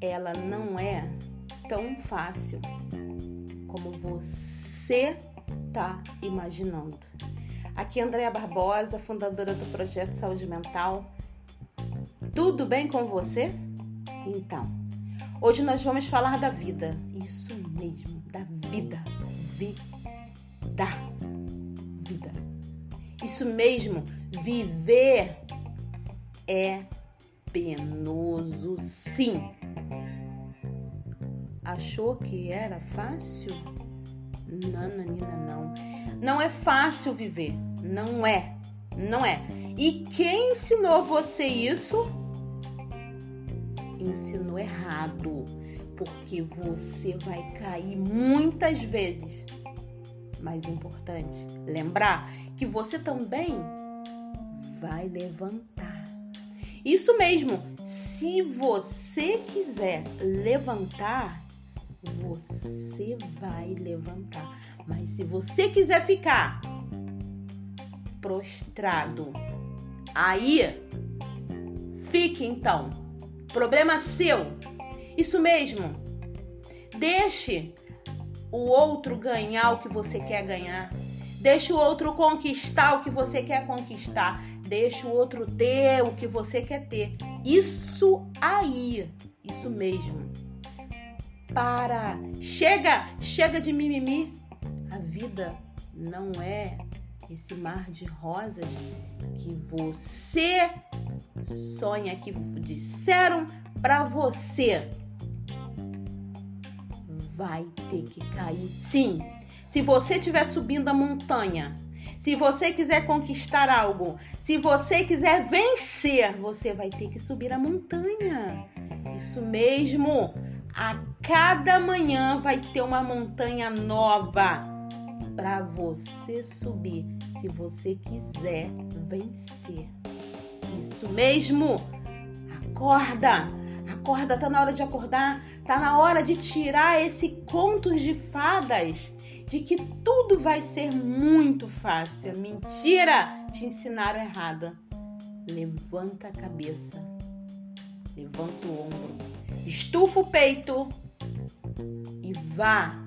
ela não é tão fácil como você tá imaginando. Aqui é Andréa Barbosa, fundadora do projeto Saúde Mental. Tudo bem com você? Então, hoje nós vamos falar da vida. Isso mesmo, da vida. Vida. Vida. Isso mesmo, viver é penoso, sim. Achou que era fácil? Não, Nanina, não. Não é fácil viver. Não é. Não é. E quem ensinou você isso? Ensinou errado. Porque você vai cair muitas vezes. Mas é importante lembrar que você também vai levantar. Isso mesmo. Se você quiser levantar, você vai levantar. Mas se você quiser ficar prostrado, aí fique então. Problema seu. Isso mesmo. Deixe o outro ganhar o que você quer ganhar. Deixe o outro conquistar o que você quer conquistar. Deixe o outro ter o que você quer ter. Isso aí. Isso mesmo para. Chega, chega de mimimi. A vida não é esse mar de rosas que você sonha, que disseram para você. Vai ter que cair sim. Se você estiver subindo a montanha, se você quiser conquistar algo, se você quiser vencer, você vai ter que subir a montanha. Isso mesmo. A cada manhã vai ter uma montanha nova para você subir, se você quiser vencer. Isso mesmo. Acorda. Acorda, tá na hora de acordar, tá na hora de tirar esse contos de fadas de que tudo vai ser muito fácil. Mentira! Te ensinaram errado. Levanta a cabeça. Levanta o ombro estufa o peito e vá.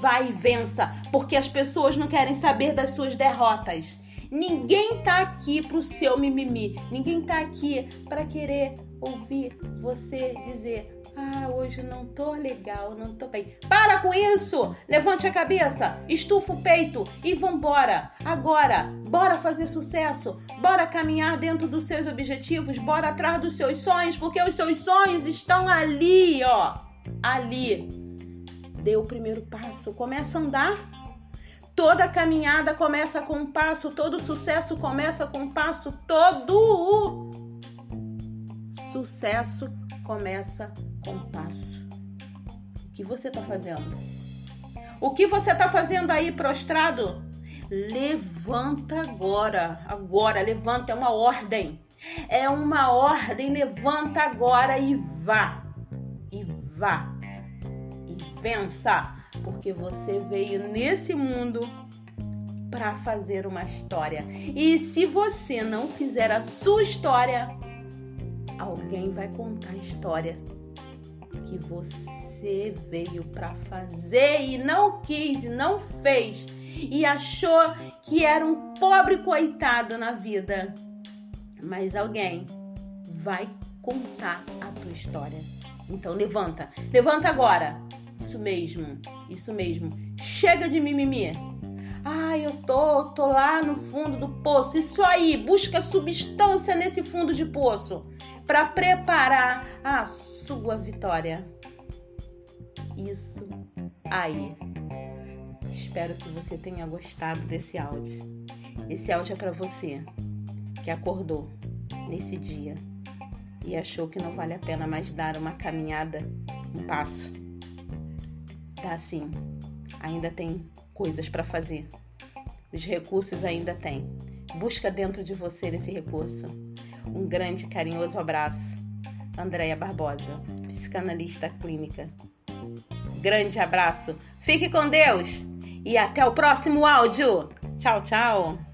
Vá e vença, porque as pessoas não querem saber das suas derrotas. Ninguém tá aqui pro seu mimimi. Ninguém tá aqui para querer ouvir você dizer: ah, hoje não tô legal, não tô bem. Para com isso! Levante a cabeça, estufa o peito e vambora! Agora, bora fazer sucesso! Bora caminhar dentro dos seus objetivos, bora atrás dos seus sonhos, porque os seus sonhos estão ali, ó! Ali. Dê o primeiro passo, começa a andar. Toda caminhada começa com um passo, todo sucesso começa com um passo, todo o sucesso começa com um passo. O que você está fazendo? O que você está fazendo aí prostrado? Levanta agora, agora, levanta, é uma ordem. É uma ordem, levanta agora e vá. E vá. E vença, porque você veio nesse mundo para fazer uma história. E se você não fizer a sua história, alguém vai contar a história que você veio para fazer e não quis, e não fez e achou que era um pobre coitado na vida. Mas alguém vai contar a tua história. Então levanta, levanta agora. Isso mesmo, isso mesmo. Chega de mimimi. Ah, eu tô, tô lá no fundo do poço. Isso aí, busca substância nesse fundo de poço para preparar a sua vitória. Isso aí. Espero que você tenha gostado desse áudio. Esse áudio é para você que acordou nesse dia e achou que não vale a pena mais dar uma caminhada, um passo. Tá sim, ainda tem coisas para fazer. Os recursos ainda tem. Busca dentro de você esse recurso. Um grande carinhoso abraço. Andréia Barbosa, psicanalista clínica. Grande abraço. Fique com Deus e até o próximo áudio. Tchau, tchau.